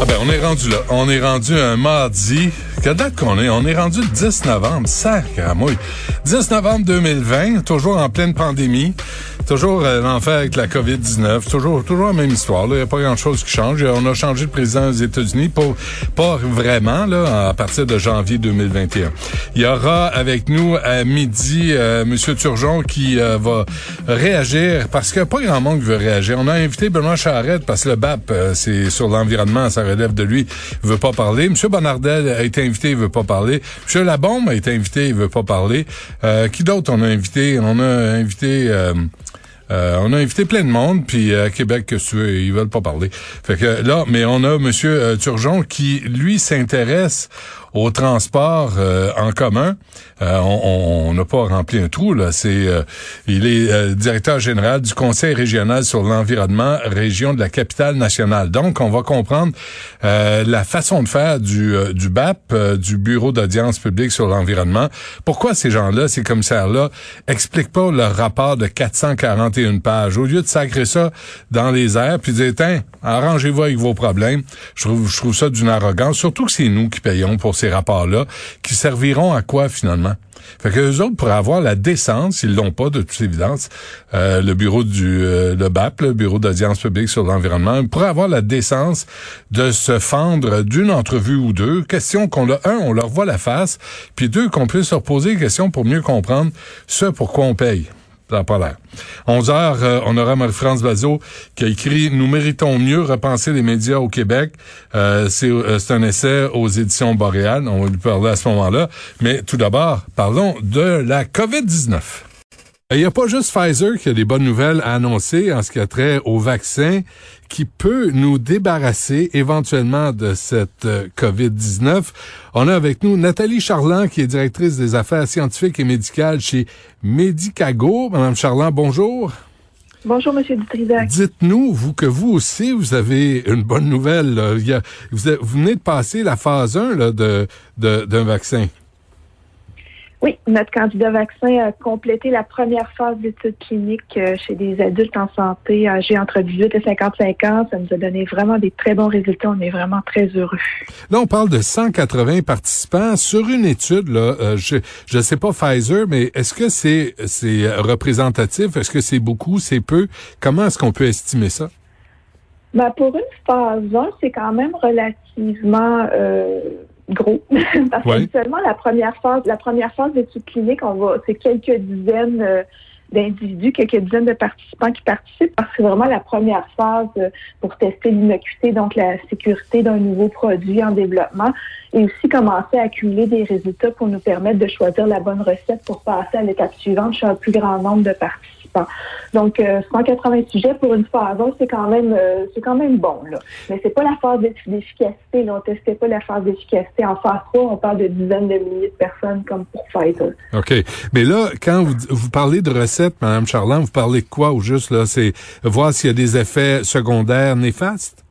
Ah ben, on est rendu là. On est rendu un mardi. Quelle date qu'on est? On est rendu le 10 novembre. Sacramouille. 10 novembre 2020, toujours en pleine pandémie. Toujours euh, l'enfer avec la COVID-19. Toujours, toujours la même histoire. Il n'y a pas grand-chose qui change. On a changé de président aux États-Unis, pas, pas vraiment, là, à partir de janvier 2021. Il y aura avec nous à midi euh, M. Turgeon qui euh, va réagir parce que pas grand monde veut réagir. On a invité Benoît Charette parce que le BAP, euh, c'est sur l'environnement, ça relève de lui. Il veut pas parler. M. Bonardel a été invité, il veut pas parler. M. Labombe a été invité, il veut pas parler. qui d'autre on a invité? On a invité... Euh, on a invité plein de monde, puis à Québec, que tu veux, ils veulent pas parler. Fait que là, mais on a Monsieur euh, Turgeon qui, lui, s'intéresse au transport euh, en commun. Euh, on n'a pas rempli un trou là. C'est, euh, il est directeur général du Conseil régional sur l'environnement, région de la capitale nationale. Donc, on va comprendre la façon de faire du, du BAP, du Bureau d'audience publique sur l'environnement. Pourquoi ces gens-là, ces commissaires-là, expliquent pas leur rapport de 441 pages? Au lieu de sacrer ça dans les airs puis dire, tiens, arrangez-vous avec vos problèmes. Je trouve, je trouve ça d'une arrogance, surtout que c'est nous qui payons pour ces rapports-là, qui serviront à quoi finalement? Fait que les autres pourraient avoir la décence, s'ils l'ont pas de toute évidence, euh, le bureau du euh, le BAP, le bureau d'audience publique sur l'environnement, pourrait avoir la décence de se fendre d'une entrevue ou deux. Question qu'on a un, on leur voit la face, puis deux, qu'on puisse leur poser des questions pour mieux comprendre ce pourquoi on paye. Ça n'a pas l'air. 11 heures, euh, on aura Marie-France Bazot qui a écrit « Nous méritons mieux repenser les médias au Québec euh, euh, C'est un essai aux éditions Boréal. On va lui parler à ce moment-là. Mais tout d'abord, parlons de la COVID-19. Il n'y a pas juste Pfizer qui a des bonnes nouvelles à annoncer en ce qui a trait au vaccin qui peut nous débarrasser éventuellement de cette euh, COVID-19. On a avec nous Nathalie Charland, qui est directrice des affaires scientifiques et médicales chez Medicago. Madame Charland, bonjour. Bonjour, Monsieur Dutrisac. Dites-nous, vous, que vous aussi, vous avez une bonne nouvelle. vous, venez de passer la phase 1 d'un de, d'un vaccin. Oui, notre candidat vaccin a complété la première phase d'études cliniques euh, chez des adultes en santé âgés entre 18 et 55 ans. Ça nous a donné vraiment des très bons résultats. On est vraiment très heureux. Là, on parle de 180 participants sur une étude. Là, euh, je ne sais pas Pfizer, mais est-ce que c'est c'est représentatif? Est-ce que c'est beaucoup? C'est peu? Comment est-ce qu'on peut estimer ça? Ben, pour une phase 1, c'est quand même relativement... Euh, gros. Parce que seulement la première phase, la première phase d'études cliniques, on va, c'est quelques dizaines euh, d'individus, quelques dizaines de participants qui participent parce que c'est vraiment la première phase euh, pour tester l'innocuité, donc la sécurité d'un nouveau produit en développement et aussi commencer à accumuler des résultats pour nous permettre de choisir la bonne recette pour passer à l'étape suivante chez un plus grand nombre de participants. Donc, 180 euh, sujets pour une phase 1, c'est quand même euh, c'est quand même bon. Là. Mais c'est pas la phase d'efficacité. Là. On testait pas la phase d'efficacité. En phase 3, on parle de dizaines de milliers de personnes comme pour Pfizer. OK. Mais là, quand vous, vous parlez de recettes, Mme Charland, vous parlez de quoi au juste? là? C'est voir s'il y a des effets secondaires néfastes?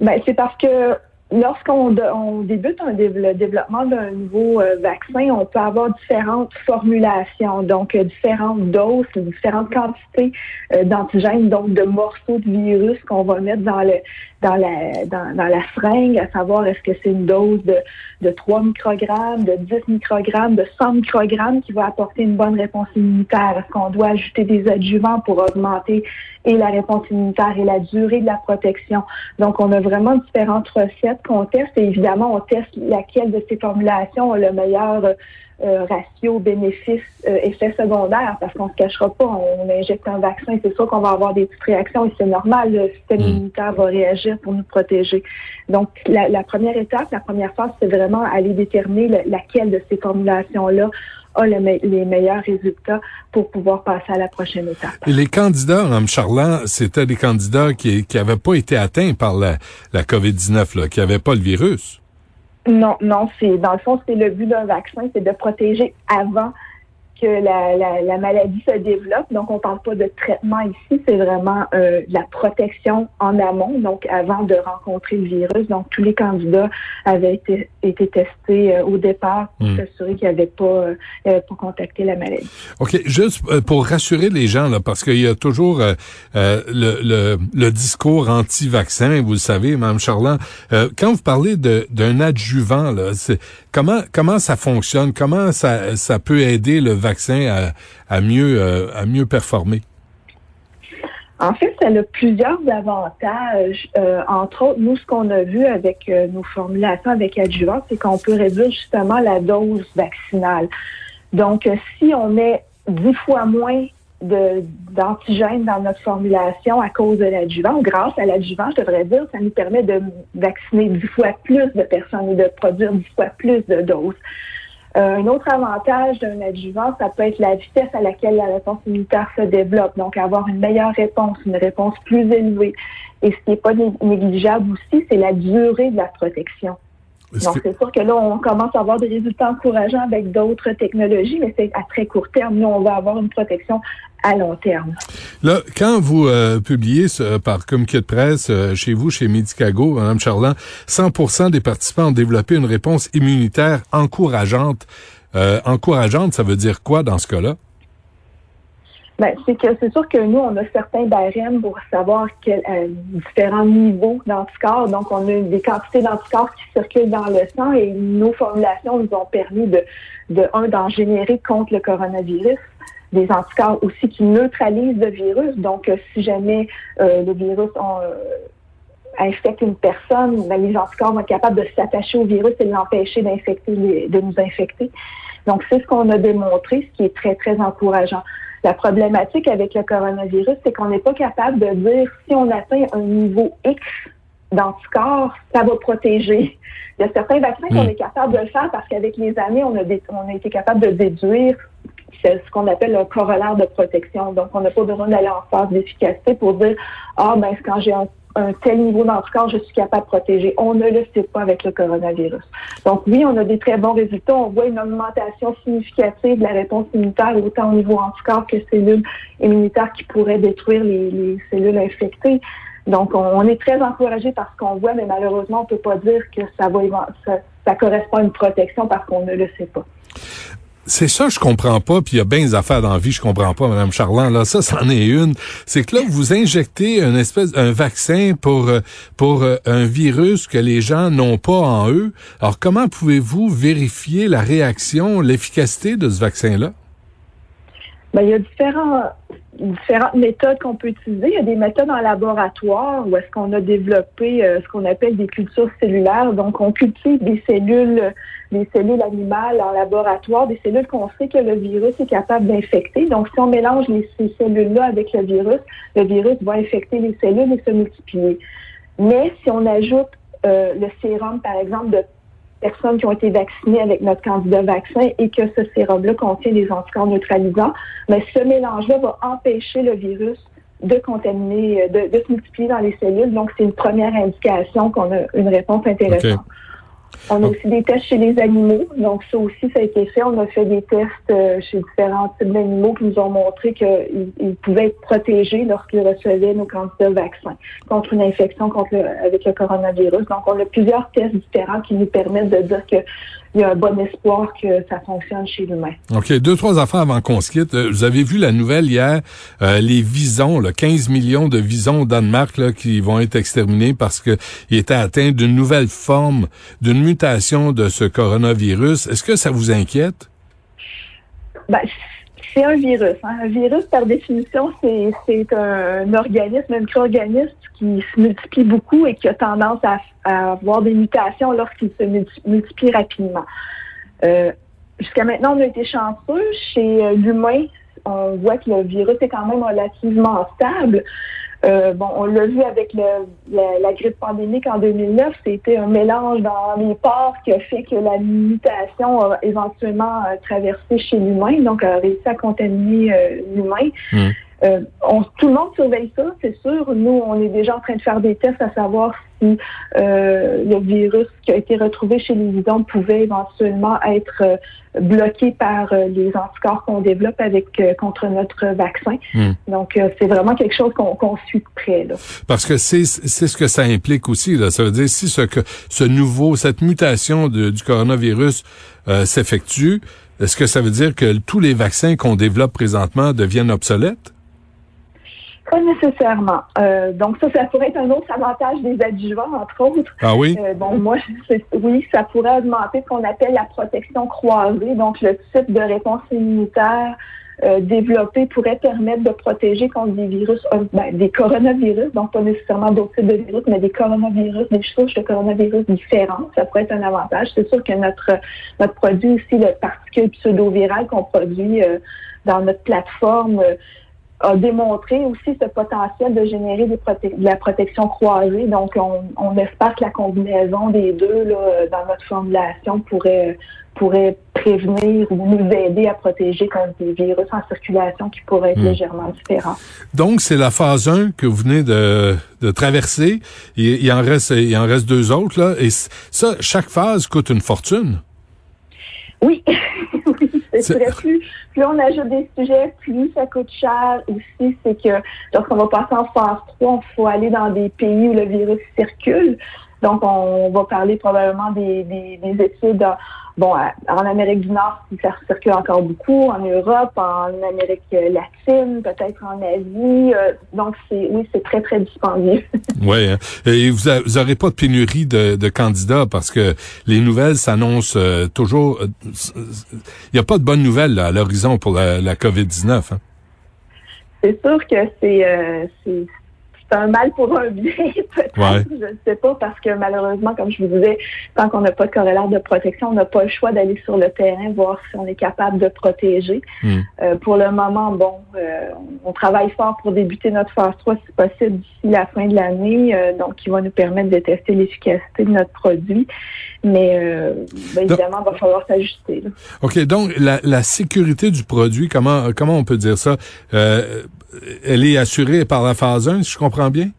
Ben, c'est parce que Lorsqu'on on débute un, le développement d'un nouveau euh, vaccin, on peut avoir différentes formulations, donc euh, différentes doses, différentes quantités euh, d'antigènes, donc de morceaux de virus qu'on va mettre dans le dans la dans, la seringue, à savoir est-ce que c'est une dose de, de 3 microgrammes, de 10 microgrammes, de 100 microgrammes qui va apporter une bonne réponse immunitaire. Est-ce qu'on doit ajouter des adjuvants pour augmenter et la réponse immunitaire et la durée de la protection? Donc, on a vraiment différentes recettes qu'on teste et évidemment, on teste laquelle de ces formulations a le meilleur euh, ratio bénéfice euh, effet secondaire parce qu'on se cachera pas, on, injecte un vaccin, c'est sûr qu'on va avoir des petites réactions et c'est normal, le système mm. immunitaire va réagir pour nous protéger. Donc la, première étape, la première phase, c'est vraiment aller déterminer laquelle de ces formulations-là a les meilleurs résultats pour pouvoir passer à la prochaine étape. les candidats, Mme Charland, c'était des candidats qui n'avaient pas été atteints par la, la COVID-19, qui n'avaient pas le virus. Non, non, c'est dans le fond, c'est le but d'un vaccin, c'est de protéger avant que la, la, maladie se développe. Donc, on parle pas de traitement ici, c'est vraiment euh, la protection en amont, donc avant de rencontrer le virus. Donc, tous les candidats avaient été, été testés euh, au départ pour hmm. s'assurer qu'ils n'avaient pas, euh, pas contacté la maladie. OK, juste euh, pour rassurer les gens, là, parce qu'il y a toujours le, le, le, discours anti-vaccin, vous le savez, Mme Charland. quand vous parlez d'un adjuvant, là, comment, comment ça fonctionne? Comment ça, ça peut aider le vaccin à, mieux, euh, à mieux performer? En fait, ça a plusieurs avantages. Euh, entre autres, nous, ce qu'on a vu avec euh, nos formulations avec adjuvant, c'est qu'on peut réduire justement la dose vaccinale. Donc, si on met dix fois moins d'antigènes dans notre formulation à cause de l'adjuvant, grâce à l'adjuvant, je devrais dire, ça nous permet de vacciner dix fois plus de personnes et de produire dix fois plus de doses. Euh, un autre avantage d'un adjuvant, ça peut être la vitesse à laquelle la réponse immunitaire se développe. Donc, avoir une meilleure réponse, une réponse plus élevée. Et ce qui n'est pas négligeable aussi, c'est la durée de la protection. Donc, c'est sûr que là, on commence à avoir des résultats encourageants avec d'autres technologies, mais c'est à très court terme. Nous, on va avoir une protection à long terme. Là, quand vous euh, publiez ce, par communiqué de presse euh, chez vous, chez Medicago, Mme Charland, 100 des participants ont développé une réponse immunitaire encourageante. Euh, encourageante, ça veut dire quoi dans ce cas-là? Ben, c'est que c'est sûr que nous, on a certains barèmes pour savoir quels différents niveaux d'anticorps. Donc, on a des quantités d'anticorps qui circulent dans le sang et nos formulations nous ont permis de, de un, d'en générer contre le coronavirus des anticorps aussi qui neutralisent le virus. Donc, euh, si jamais euh, le virus euh, infecte une personne, ben, les anticorps vont être capables de s'attacher au virus et l'empêcher d'infecter, de nous infecter. Donc, c'est ce qu'on a démontré, ce qui est très, très encourageant. La problématique avec le coronavirus, c'est qu'on n'est pas capable de dire si on atteint un niveau X d'anticorps, ça va protéger. Il y a certains vaccins qu'on hmm. est capable de le faire parce qu'avec les années, on a, on a été capable de déduire c'est ce qu'on appelle un corollaire de protection. Donc, on n'a pas besoin d'aller en phase d'efficacité pour dire, ah, ben, quand j'ai un, tel niveau d'anticorps, je suis capable de protéger. On ne le sait pas avec le coronavirus. Donc, oui, on a des très bons résultats. On voit une augmentation significative de la réponse immunitaire, autant au niveau anticorps que cellules immunitaires qui pourraient détruire les, cellules infectées. Donc, on, est très encouragé par ce qu'on voit, mais malheureusement, on peut pas dire que ça va ça correspond à une protection parce qu'on ne le sait pas. C'est ça, je comprends pas, puis il y a bien des affaires dans la vie, je comprends pas, Madame Charland. Là, ça, c'en est une. C'est que là, vous injectez une espèce, un vaccin pour euh, pour euh, un virus que les gens n'ont pas en eux. Alors, comment pouvez-vous vérifier la réaction, l'efficacité de ce vaccin-là? Ben, il y a différents, différentes méthodes qu'on peut utiliser. Il y a des méthodes en laboratoire où est-ce qu'on a développé euh, ce qu'on appelle des cultures cellulaires. Donc, on cultive des cellules, des cellules animales en laboratoire, des cellules qu'on sait que le virus est capable d'infecter. Donc, si on mélange ces cellules-là avec le virus, le virus va infecter les cellules et se multiplier. Mais si on ajoute euh, le sérum, par exemple, de personnes qui ont été vaccinées avec notre candidat vaccin et que ce sérum-là contient des anticorps neutralisants, mais ce mélange-là va empêcher le virus de contaminer, de, de, se multiplier dans les cellules. Donc, c'est une première indication qu'on a une réponse intéressante. On a aussi des tests chez les animaux. Donc, ça aussi, ça a été fait. On a fait des tests euh, chez différents types d'animaux qui nous ont montré qu'ils pouvaient être protégés lorsqu'ils recevaient nos candidats vaccins contre une infection contre avec le coronavirus. Donc, on a plusieurs tests différents qui nous permettent de dire que il y a un bon espoir que ça fonctionne chez l'humain. OK. Deux, trois affaires avant qu'on se quitte. Euh, vous avez vu la nouvelle hier, euh, les visons, là, 15 millions de visons au Danemark là, qui vont être exterminés parce qu'ils étaient atteints d'une nouvelle forme, d'une mutation de ce coronavirus. Est-ce que ça vous inquiète? Ben, c'est un virus. Hein. Un virus, par définition, c'est un, organisme, un micro-organisme qui se multiplie beaucoup et qui a tendance à, avoir des mutations lorsqu'il se multiplie rapidement. Euh, jusqu'à maintenant, on a été chanceux. Chez euh, l'humain, on voit que le virus est quand même relativement stable. Euh, bon, on l'a vu avec la, grippe pandémique en 2009, c'était un mélange dans les pores qui a fait que la mutation a éventuellement euh, traversé chez l'humain, donc a réussi à contaminer euh, l'humain. Hmm. Euh, tout le monde surveille ça, c'est sûr. Nous, on est déjà en train de faire des tests à savoir si euh, le virus qui a été retrouvé chez les bidons pouvait éventuellement être euh, bloqué par les anticorps qu'on développe avec contre notre vaccin. Hmm. Donc, c'est vraiment quelque chose qu'on suit de près. Là. Parce que c'est ce que ça implique aussi. Là. Ça veut dire si ce, que, ce nouveau, cette mutation du coronavirus s'effectue, est-ce que ça veut dire que tous les vaccins qu'on développe présentement deviennent obsolètes? Pas nécessairement. Euh, donc ça, ça pourrait être un autre avantage des adjuvants, entre autres. Ah oui? Euh, bon, moi, oui, ça pourrait augmenter ce qu'on appelle la protection croisée, donc le type de réponse immunitaire euh, développé pourrait permettre de protéger contre des virus, euh, ben, des coronavirus, donc pas nécessairement d'autres types de virus, mais des coronavirus, des souches de coronavirus différentes. Ça pourrait être un avantage. C'est sûr que notre notre produit aussi, le particule pseudo-viral qu'on produit euh, dans notre plateforme, a démontré aussi ce potentiel de générer des de la protection croisée. Donc, on, espère que la combinaison des deux là, dans notre formulation pourrait pourrait prévenir ou nous aider à protéger contre des virus en circulation qui pourraient être hmm. légèrement différents. Donc, c'est la phase 1 que vous venez de, de traverser. Il, il, en reste, il en reste deux autres, là. Et ça, chaque phase coûte une fortune. Oui. c'est vrai. Plus, plus on ajoute des sujets, plus ça coûte cher. Aussi, c'est que lorsqu'on va passer en phase 3, il faut aller dans des pays où le virus circule. Donc, on va parler probablement des, des, des études bon, en Amérique du Nord, ça circule encore beaucoup, en Europe, en Amérique latine, peut-être en Asie. Euh, donc, c'est oui, c'est très, très dispendieux. oui. Hein. Et vous n'aurez pas de pénurie de, de, candidats parce que les nouvelles s'annoncent euh, toujours. Euh, il n'y a pas de bonnes nouvelles à l'horizon pour la, la COVID-19. Hein? C'est sûr que c'est c'est un mal pour un bien, peut-être. Je ne sais pas, parce que malheureusement, comme je vous disais, tant qu'on n'a pas de corrélaire de protection, on n'a pas le choix d'aller sur le terrain, voir si on est capable de protéger. Hmm. Euh, pour le moment, bon, euh, on travaille fort pour débuter notre phase 3, si possible, d'ici la fin de l'année, euh, donc qui va nous permettre de tester l'efficacité de notre produit. Mais ben, évidemment, il va falloir s'ajuster. OK, donc la, la, sécurité du produit, comment comment on peut dire ça? elle est assurée par la phase 1, si je comprends bien?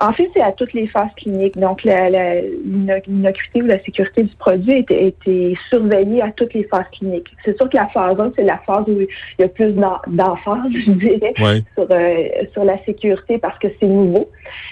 En fait, c'est à toutes les phases cliniques. Donc, l'innocuité ou la sécurité du produit a été, surveillée à toutes les phases cliniques. C'est sûr que la phase 1, c'est la phase où il y a plus d'emphase, je dirais, sur, euh, sur la sécurité parce que c'est nouveau.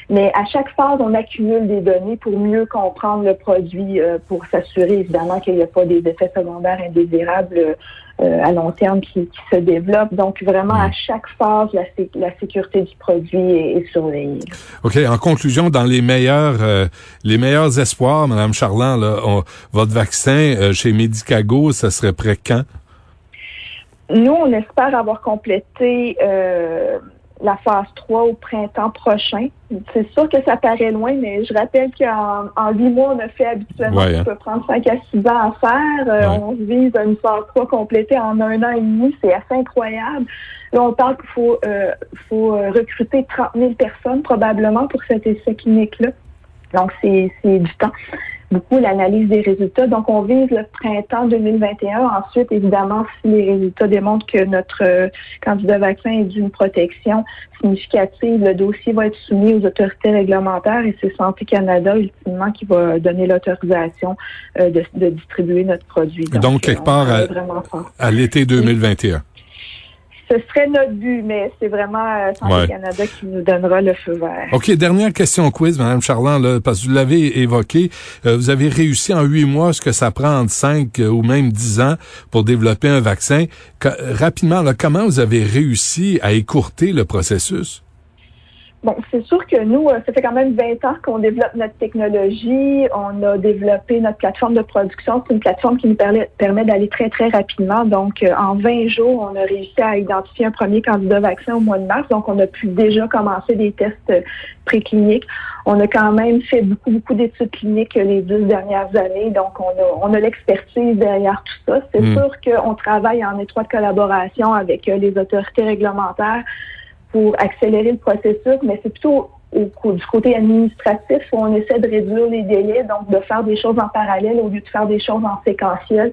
Mais à chaque phase, on accumule des données pour mieux comprendre le produit, euh, pour s'assurer évidemment qu'il n'y a pas des effets secondaires indésirables euh, à long terme qui, se développent. Donc, vraiment, à chaque phase, la, la sécurité du produit est, surveillée. OK. En conclusion, dans les meilleurs euh, les meilleurs espoirs, Madame Charland, là, votre vaccin euh, chez Medicago, ça serait prêt quand? Nous, on espère avoir complété la phase 3 au printemps prochain. C'est sûr que ça paraît loin, mais je rappelle qu'en en 8 mois, on a fait habituellement, ça hein. peut prendre 5 à 6 ans à faire. Euh, on vise une phase 3 complétée en un an et demi. C'est assez incroyable. Là, on parle qu'il faut, euh, faut euh, recruter 30 000 personnes probablement pour cet essai clinique-là. Donc, c'est du temps beaucoup l'analyse des résultats. Donc, on vise le printemps 2021. Ensuite, évidemment, si les résultats démontrent que notre euh, candidat vaccin est d'une protection significative, le dossier va être soumis aux autorités réglementaires et c'est Santé Canada, ultimement, qui va donner l'autorisation euh, de, distribuer notre produit. Donc, quelque part à, à l'été 2021 ce serait notre but, mais c'est vraiment euh, Santé Canada qui nous donnera le feu vert. OK, dernière question quiz, Mme Charland, là, parce que vous l'avez évoqué. Euh, vous avez réussi en huit mois ce que ça prend en cinq euh, ou même dix ans pour développer un vaccin. rapidement, là, comment vous avez réussi à écourter le processus? Bon, c'est sûr que nous, euh, ça fait quand même 20 ans qu'on développe notre technologie. On a développé notre plateforme de production. C'est une plateforme qui nous permet, permet d'aller très, très rapidement. Donc, euh, en 20 jours, on a réussi à identifier un premier candidat vaccin au mois de mars. Donc, on a pu déjà commencer des tests euh, précliniques. On a quand même fait beaucoup, beaucoup d'études cliniques les deux dernières années. Donc, on a, on a l'expertise derrière tout ça. C'est hmm. sûr qu'on travaille en étroite collaboration avec les autorités réglementaires pour accélérer le processus, mais c'est plutôt du côté administratif où on essaie de réduire les délais, donc de faire des choses en parallèle au lieu de faire des choses en séquentiel.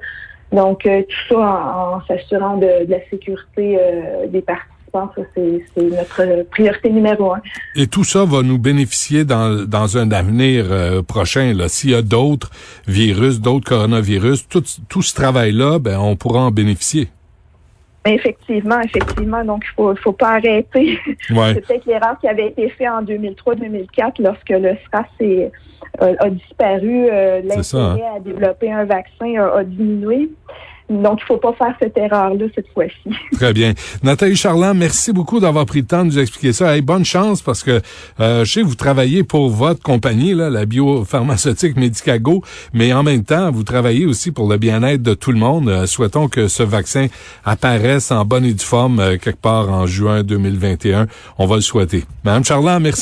Donc, euh, tout ça en, s'assurant de, la sécurité euh, des que c'est notre priorité numéro un. Et tout ça va nous bénéficier dans, dans un avenir euh, prochain. S'il y a d'autres virus, d'autres coronavirus, tout, tout ce travail-là, ben, on pourra en bénéficier. Effectivement, effectivement. Donc, il faut, faut pas arrêter. Ouais. c'est peut-être l'erreur qui avait été faite en 2003-2004 lorsque le SRAS est, a, disparu. Euh, l'intérêt hein. à développer un vaccin a diminué. Donc, il faut pas faire cette erreur-là cette fois-ci. Très bien. Nathalie Charland, merci beaucoup d'avoir pris le temps de nous expliquer ça. bonne chance parce que euh, je sais que vous travaillez pour votre compagnie, là, la biopharmaceutique Medicago, mais en même temps, vous travaillez aussi pour le bien-être de tout le monde. Euh, souhaitons que ce vaccin apparaisse en bonne et due forme euh, quelque part en juin 2021. On va le souhaiter. Madame Charland, merci.